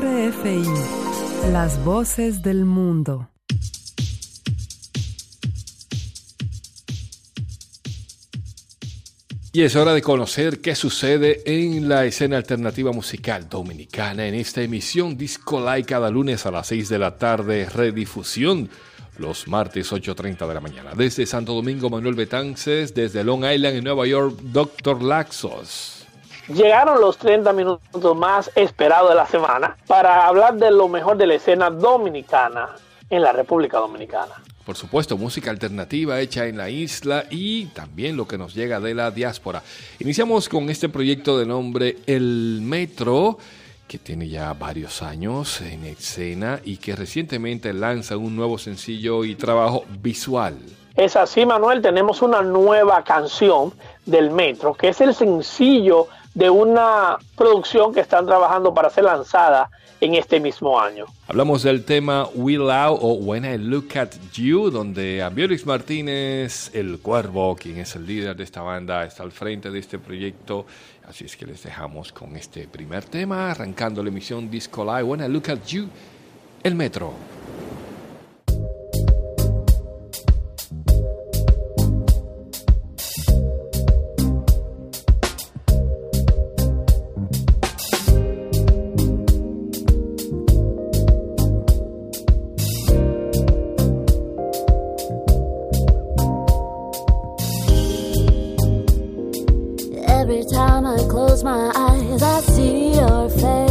RFI, las voces del mundo. Y es hora de conocer qué sucede en la escena alternativa musical dominicana en esta emisión Disco Live cada lunes a las 6 de la tarde, redifusión los martes 8.30 de la mañana. Desde Santo Domingo, Manuel Betances, desde Long Island en Nueva York, Dr. Laxos. Llegaron los 30 minutos más esperados de la semana para hablar de lo mejor de la escena dominicana en la República Dominicana por supuesto, música alternativa hecha en la isla y también lo que nos llega de la diáspora. Iniciamos con este proyecto de nombre El Metro, que tiene ya varios años en escena y que recientemente lanza un nuevo sencillo y trabajo visual. Es así, Manuel, tenemos una nueva canción del Metro, que es el sencillo de una producción que están trabajando para ser lanzada en este mismo año. Hablamos del tema We Love o When I Look at You, donde Ambiorix Martínez, el cuervo, quien es el líder de esta banda, está al frente de este proyecto. Así es que les dejamos con este primer tema, arrancando la emisión Disco Live, When I Look at You, el metro. Every time I close my eyes, I see your face.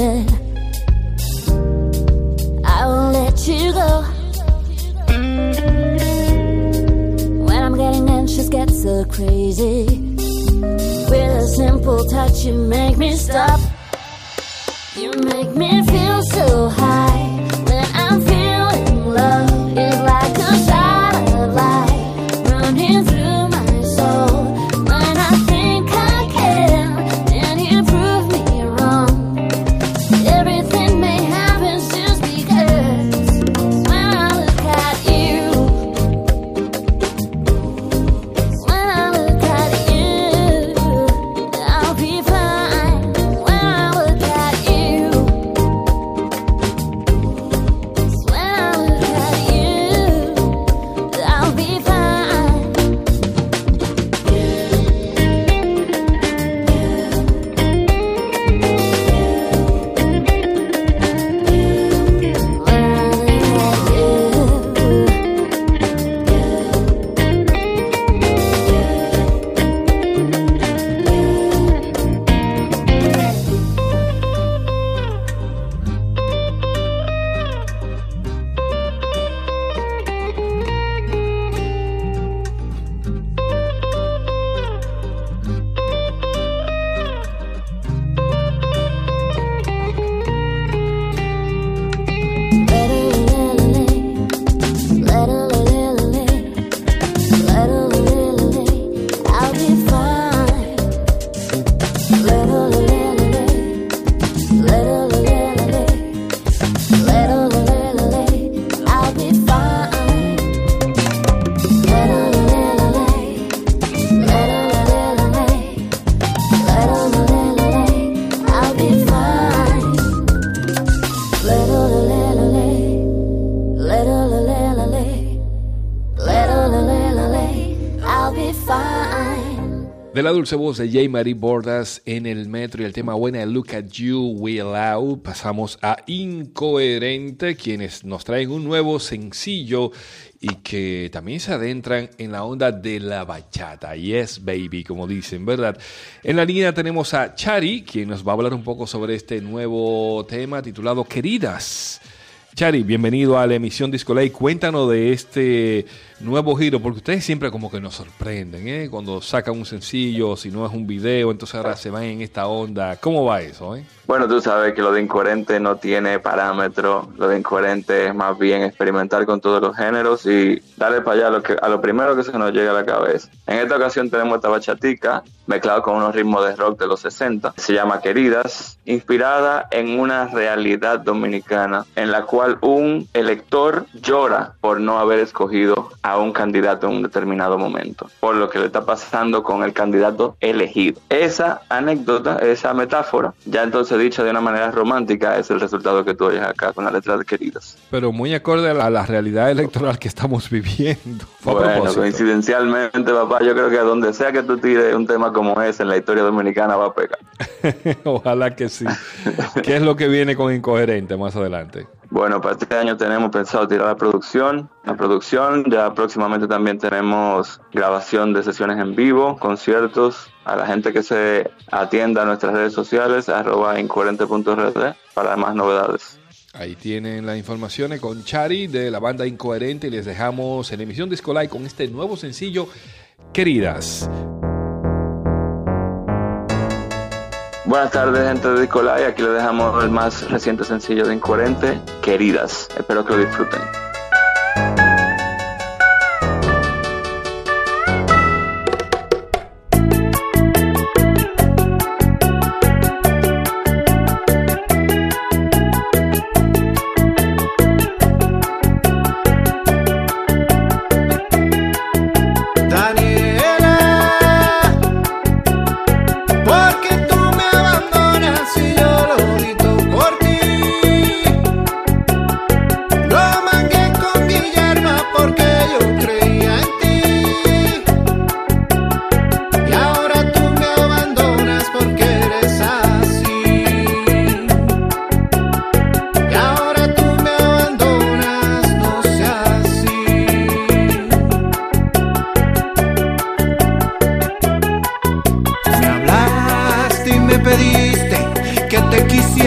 better. I won't let you go. When I'm getting anxious, get so crazy. With a simple touch, you make me stop. You make me feel so high. Dulce voz de J. Marie Bordas en el metro y el tema buena de Look at You We Allow, pasamos a Incoherente, quienes nos traen un nuevo sencillo y que también se adentran en la onda de la bachata. Yes, baby, como dicen, ¿verdad? En la línea tenemos a Chari, quien nos va a hablar un poco sobre este nuevo tema titulado Queridas. Chari, bienvenido a la emisión Disco Lay. Cuéntanos de este nuevo giro, porque ustedes siempre como que nos sorprenden, ¿eh? Cuando sacan un sencillo, si no es un video, entonces ahora se van en esta onda. ¿Cómo va eso, eh? Bueno, tú sabes que lo de incoherente no tiene parámetro, lo de incoherente es más bien experimentar con todos los géneros y darle para allá a lo, a lo primero que se nos llega a la cabeza. En esta ocasión tenemos esta bachatica mezclado con unos ritmos de rock de los 60, se llama Queridas, inspirada en una realidad dominicana en la cual un elector llora por no haber escogido a un candidato en un determinado momento, por lo que le está pasando con el candidato elegido. Esa anécdota, esa metáfora, ya entonces dicha de una manera romántica, es el resultado que tú oyes acá con la letra de Queridas. Pero muy acorde a la, realidad electoral que estamos viviendo. Bueno, coincidencialmente, papá, yo creo que a donde sea que tú tires un tema como ese en la historia dominicana va a pegar. Ojalá que sí. ¿Qué es lo que viene con Incoherente más adelante? Bueno, para este año tenemos pensado tirar la producción. La producción, ya próximamente también tenemos grabación de sesiones en vivo, conciertos. A la gente que se atienda a nuestras redes sociales, arroba incoherente.rd para más novedades. Ahí tienen las informaciones con Chari de la banda Incoherente y les dejamos en la emisión Disco Live con este nuevo sencillo, Queridas. Buenas tardes, gente de Discolay. Aquí les dejamos el más reciente sencillo de Incoherente, Queridas. Espero que lo disfruten. Intención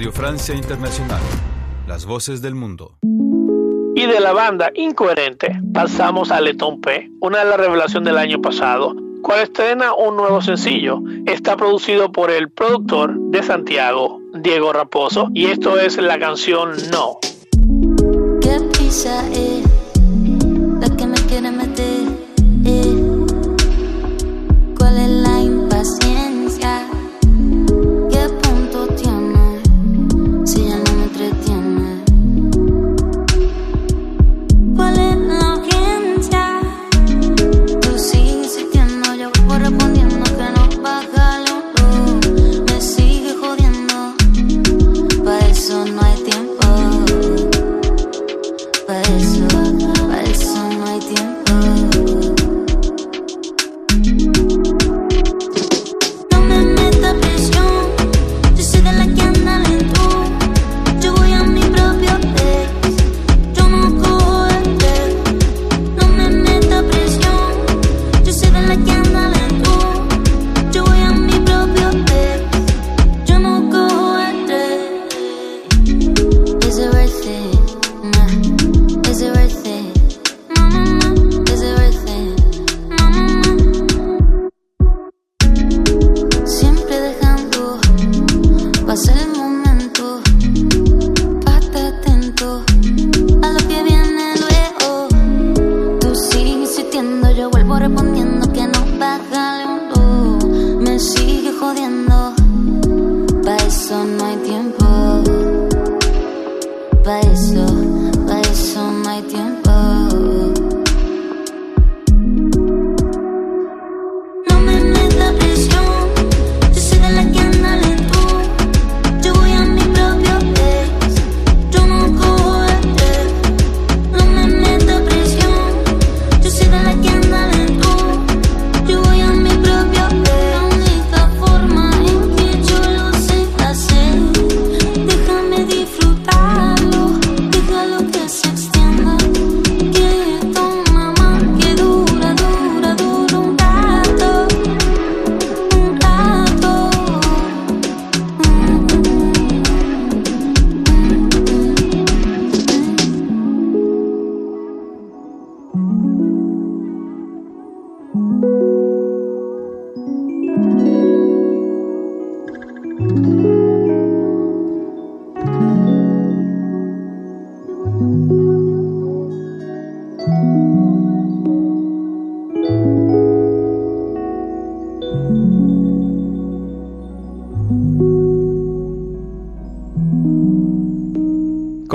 Radio Francia Internacional. Las voces del mundo. Y de la banda Incoherente pasamos a Letón P, una de las revelaciones del año pasado, cual estrena un nuevo sencillo. Está producido por el productor de Santiago, Diego Raposo, y esto es la canción No. ¿Qué pisa es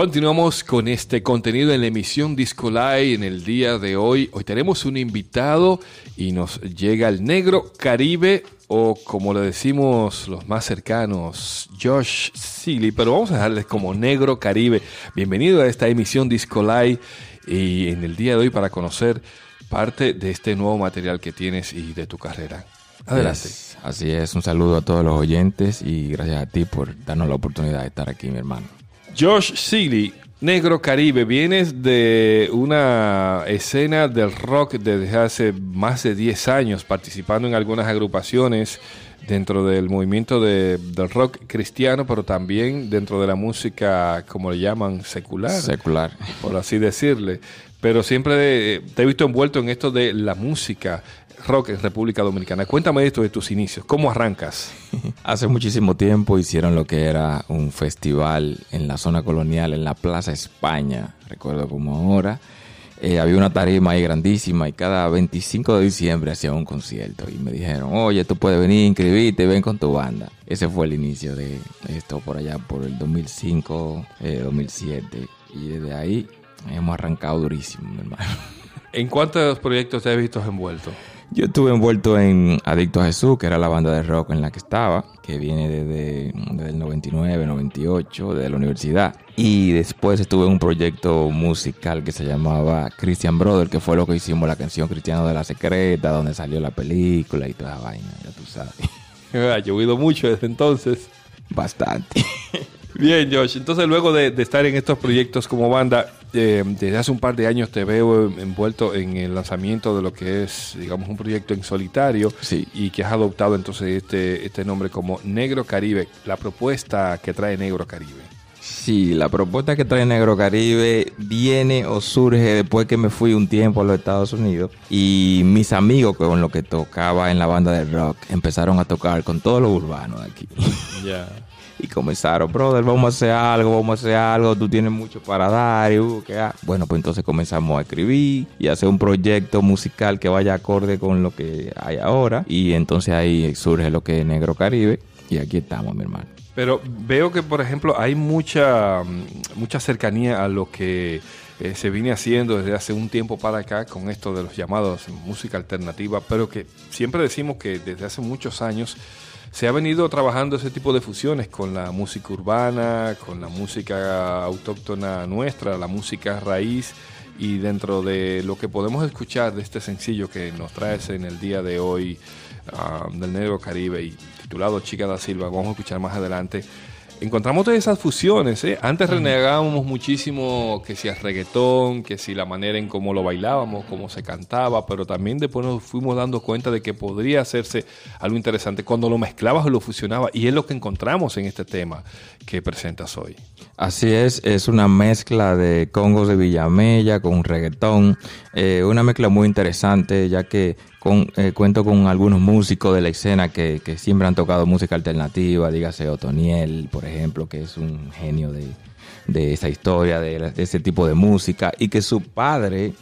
Continuamos con este contenido en la emisión Disco Live en el día de hoy. Hoy tenemos un invitado y nos llega el negro Caribe o como le decimos los más cercanos, Josh Seeley, pero vamos a dejarles como negro Caribe. Bienvenido a esta emisión Disco Live y en el día de hoy para conocer parte de este nuevo material que tienes y de tu carrera. Adelante. Así es, un saludo a todos los oyentes y gracias a ti por darnos la oportunidad de estar aquí, mi hermano. Josh Seeley, Negro Caribe, vienes de una escena del rock desde hace más de 10 años, participando en algunas agrupaciones dentro del movimiento de, del rock cristiano, pero también dentro de la música, como le llaman, secular, Secular. por así decirle. Pero siempre eh, te he visto envuelto en esto de la música rock en República Dominicana. Cuéntame esto de tus inicios, ¿cómo arrancas? Hace muchísimo tiempo hicieron lo que era un festival en la zona colonial, en la Plaza España, recuerdo como ahora. Eh, había una tarima ahí grandísima y cada 25 de diciembre hacían un concierto y me dijeron, oye, tú puedes venir, inscribirte, ven con tu banda. Ese fue el inicio de esto por allá, por el 2005, eh, 2007. Y desde ahí hemos arrancado durísimo, mi hermano. ¿En cuántos proyectos te has visto envuelto? Yo estuve envuelto en Adicto a Jesús, que era la banda de rock en la que estaba, que viene desde, desde el 99, 98, desde la universidad. Y después estuve en un proyecto musical que se llamaba Christian Brother, que fue lo que hicimos la canción Cristiano de la Secreta, donde salió la película y toda esa vaina, ya tú sabes. Ha llovido mucho desde entonces. Bastante. Bien, Josh. Entonces, luego de, de estar en estos proyectos como banda, eh, desde hace un par de años te veo envuelto en el lanzamiento de lo que es, digamos, un proyecto en solitario Sí. y que has adoptado entonces este, este nombre como Negro Caribe, la propuesta que trae Negro Caribe. Sí, la propuesta que trae Negro Caribe viene o surge después que me fui un tiempo a los Estados Unidos y mis amigos con los que tocaba en la banda de rock empezaron a tocar con todos los urbanos de aquí. Ya. Comenzaron, brother, vamos a hacer algo, vamos a hacer algo, tú tienes mucho para dar. Y, uh, ¿qué ha-?" Bueno, pues entonces comenzamos a escribir y hacer un proyecto musical que vaya acorde con lo que hay ahora. Y entonces ahí surge lo que es Negro Caribe. Y aquí estamos, mi hermano. Pero veo que, por ejemplo, hay mucha, mucha cercanía a lo que eh, se viene haciendo desde hace un tiempo para acá con esto de los llamados música alternativa, pero que siempre decimos que desde hace muchos años se ha venido trabajando ese tipo de fusiones con la música urbana, con la música autóctona nuestra, la música raíz y dentro de lo que podemos escuchar de este sencillo que nos traes en el día de hoy ah, del Negro Caribe y titulado Chica da Silva, vamos a escuchar más adelante. Encontramos todas esas fusiones, ¿eh? Antes renegábamos muchísimo que si el reggaetón, que si la manera en cómo lo bailábamos, cómo se cantaba, pero también después nos fuimos dando cuenta de que podría hacerse algo interesante cuando lo mezclabas o lo fusionabas, y es lo que encontramos en este tema que presentas hoy. Así es, es una mezcla de congos de Villamella con reggaetón, eh, una mezcla muy interesante ya que con, eh, cuento con algunos músicos de la escena que, que siempre han tocado música alternativa, dígase Otoniel, por ejemplo, que es un genio de, de esa historia, de, de ese tipo de música, y que su padre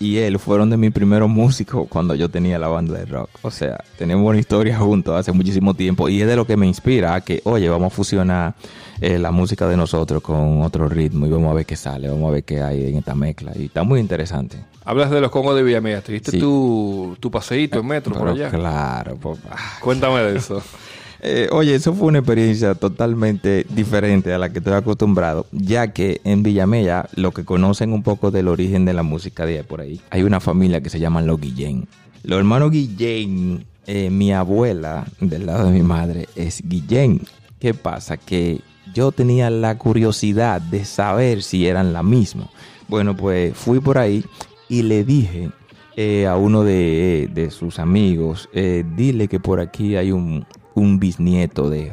y él fueron de mis primeros músicos cuando yo tenía la banda de rock. O sea, tenemos una historia juntos hace muchísimo tiempo y es de lo que me inspira a que, oye, vamos a fusionar eh, la música de nosotros con otro ritmo y vamos a ver qué sale, vamos a ver qué hay en esta mezcla. Y está muy interesante. Hablas de los congos de Villamella, ¿te diste Sí. tu, tu paseíto en metro por allá? Claro, papá. Cuéntame de eso. Eh, oye, eso fue una experiencia totalmente diferente a la que estoy acostumbrado, ya que en Villamella, lo que conocen un poco del origen de la música de por ahí, hay una familia que se llaman los Guillén. Los hermanos Guillén, eh, mi abuela del lado de mi madre es Guillén. ¿Qué pasa? Que yo tenía la curiosidad de saber si eran la misma. Bueno, pues fui por ahí y le dije eh, a uno de, de sus amigos, eh, dile que por aquí hay un, un bisnieto de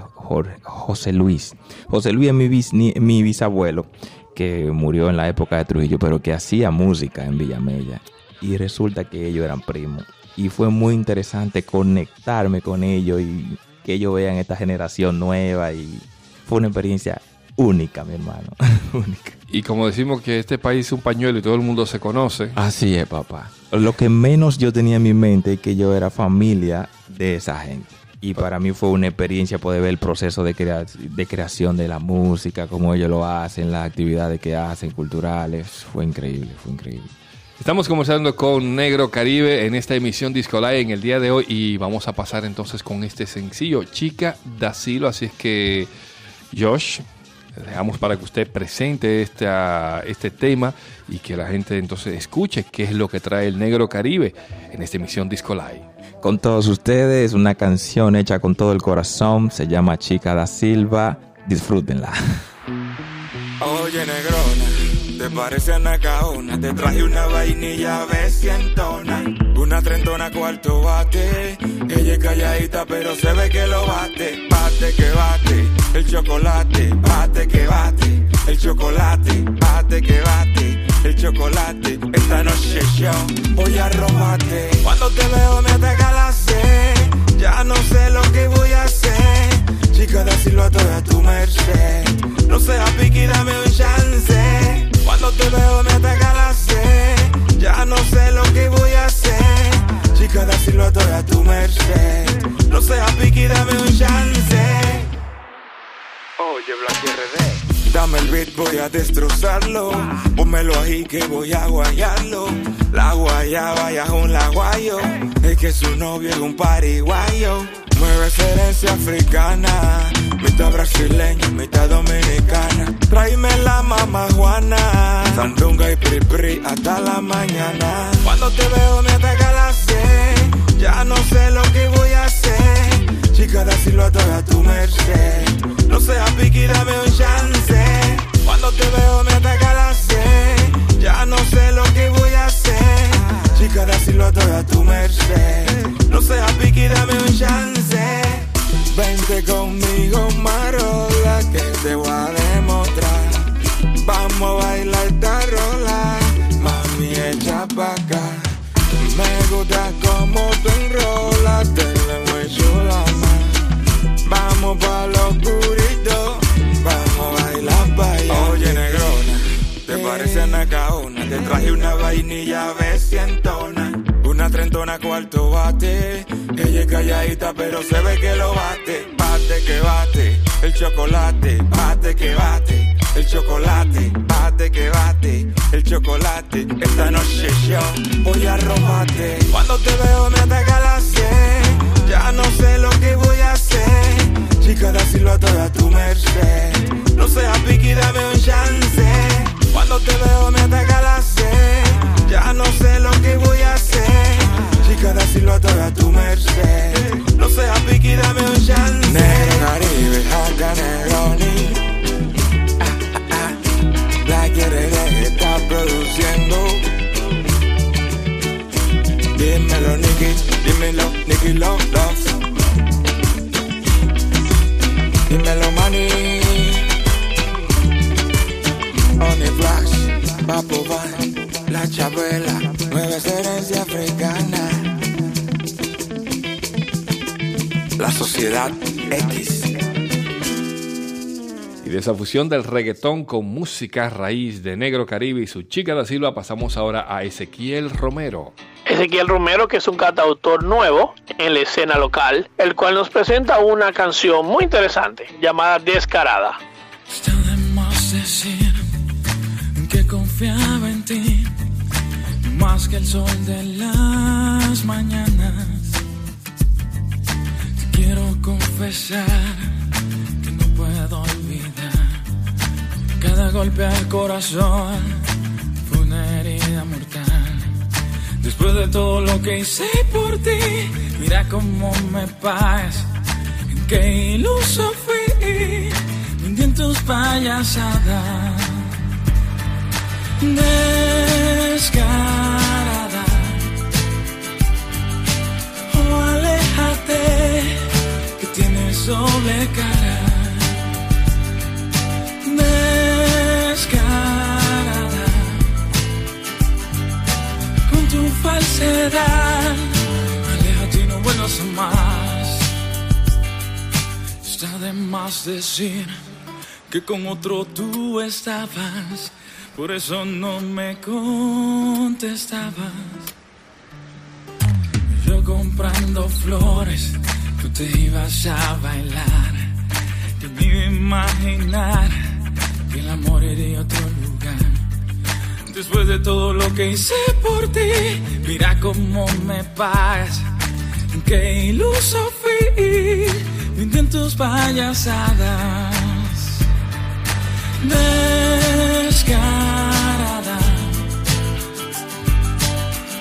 José Luis. José Luis es mi, bisnie- mi bisabuelo que murió en la época de Trujillo, pero que hacía música en Villamella. Y resulta que ellos eran primos. Y fue muy interesante conectarme con ellos y que ellos vean esta generación nueva. Y fue una experiencia única, mi hermano. única. Y como decimos que este país es un pañuelo y todo el mundo se conoce, Así es, papá. Lo que menos yo tenía en mi mente es que yo era familia de esa gente. Y para mí fue una experiencia poder ver el proceso de, crea- de creación de la música, cómo ellos lo hacen, las actividades que hacen, culturales. Fue increíble, fue increíble. Estamos conversando con Negro Caribe en esta emisión Disco Live en el día de hoy y vamos a pasar entonces con este sencillo, Chica da Silo. Así es que, Josh, dejamos para que usted presente esta, este tema y que la gente entonces escuche qué es lo que trae el Negro Caribe en esta emisión Disco Live. Con todos ustedes, una canción hecha con todo el corazón, se llama Chica da Silva. Disfrútenla. Parece Nacaona. Te traje una vainilla besientona. Una trentona cuarto bate. Ella es calladita, pero se ve que lo bate. Bate que bate. El chocolate, bate que bate. El chocolate, bate que bate. El chocolate, esta noche yo voy a robarte. Cuando te veo me ataca la sed. Ya no sé lo que voy a hacer. Chica, decirlo a toda tu merced. No seas piqui, dame un chance. Cuando te veo me ataca la sed. Ya no sé lo que voy a hacer. Chica, decirlo a toda tu merced. No seas piqui, dame un chance. Oye, Black RD. Dame el beat, voy a destrozarlo. Pónmelo ahí que voy a guayarlo. La guayaba ya es un laguayo. Es que su novio es un pariguayo. Mueve esa herencia africana mitad brasileña, mitad dominicana. Tráeme la mamá Juana, sandunga y pri, pri hasta la mañana. Cuando te veo me pega la sed, ya no sé lo que voy a hacer. Chica, decirlo a toda tu merced. No seas piqui, dame un chance. Cuando te veo me pega la sed, ya no sé lo que voy a hacer. Chica, decirlo a toda tu merced. No seas piqui, dame un chance. Vente conmigo, marola, que te voy a demostrar. Vamos a bailar esta rola, mami, echa pa' acá. Me gusta como tú enrolas, te la chula más. Vamos pa' lo oscurito, vamos a bailar pa' allá. Oye, negrona, te parece a Nacaona. Te traje una vainilla besientona. Una trentona cuarto bate. Ella es calladita, pero se ve que lo bate. Bate que bate, el chocolate. Bate que bate, el chocolate. Bate que bate, el chocolate. Esta noche yo voy a robarte. Cuando te veo me ataca la sed. Ya no sé lo fusión del reggaetón con música raíz de Negro Caribe y su chica da Silva pasamos ahora a Ezequiel Romero. Ezequiel Romero, que es un cantautor nuevo en la escena local, el cual nos presenta una canción muy interesante llamada Descarada. Está de más decir que confiaba en ti más que el sol de las mañanas. Te quiero confesar cada golpe al corazón fue una herida mortal. Después de todo lo que hice por ti, mira cómo me pagas. En qué iluso fui, hundí en tus payasadas. Descarada, oh aléjate, que tienes doble falsedad. Aléjate y no vuelvas más. Está de más decir que con otro tú estabas. Por eso no me contestabas. Yo comprando flores, tú te ibas a bailar. Me iba a imaginar que el amor iría a otro lugar. Después de todo lo que hice por ti, mira cómo me pagas. Qué iluso fui, tus payasadas. Descarada,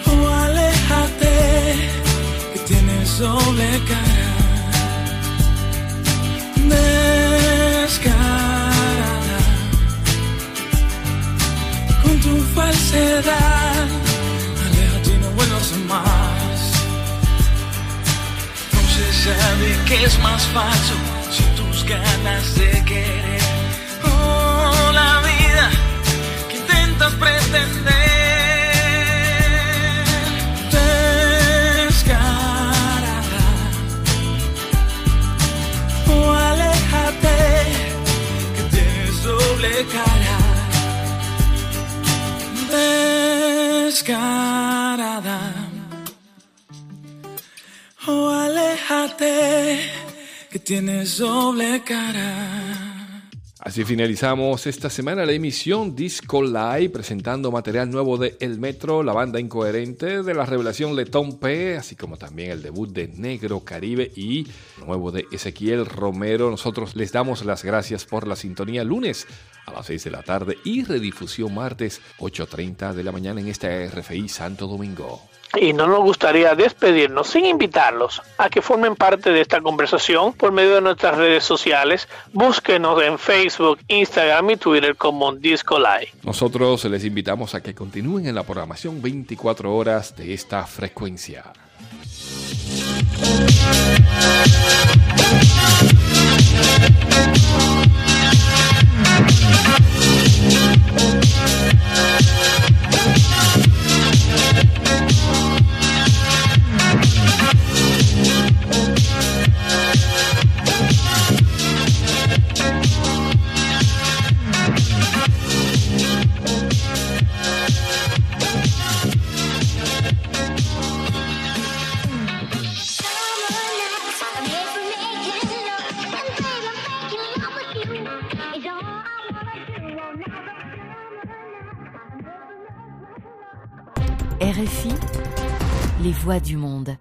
oh aléjate, que tienes doble falsedad. Aléjate y no vuelvas más. No se sabe es más falso si tus ganas de querer. Oh, la vida que intentas pretender. Descarada. Oh, aléjate que tienes doble cara descarada. Oh, aléjate, que tienes doble cara. Así finalizamos esta semana la emisión Disco Live presentando material nuevo de El Metro, la banda incoherente de la revelación Letón P, así como también el debut de Negro Caribe y nuevo de Ezequiel Romero. Nosotros les damos las gracias por la sintonía lunes a las 6 de la tarde y redifusión martes 8.30 de la mañana en esta RFI Santo Domingo. Y no nos gustaría despedirnos sin invitarlos a que formen parte de esta conversación por medio de nuestras redes sociales. Búsquenos en Facebook, Instagram y Twitter como Disco Live. Nosotros les invitamos a que continúen en la programación 24 horas de esta frecuencia. Voix du monde.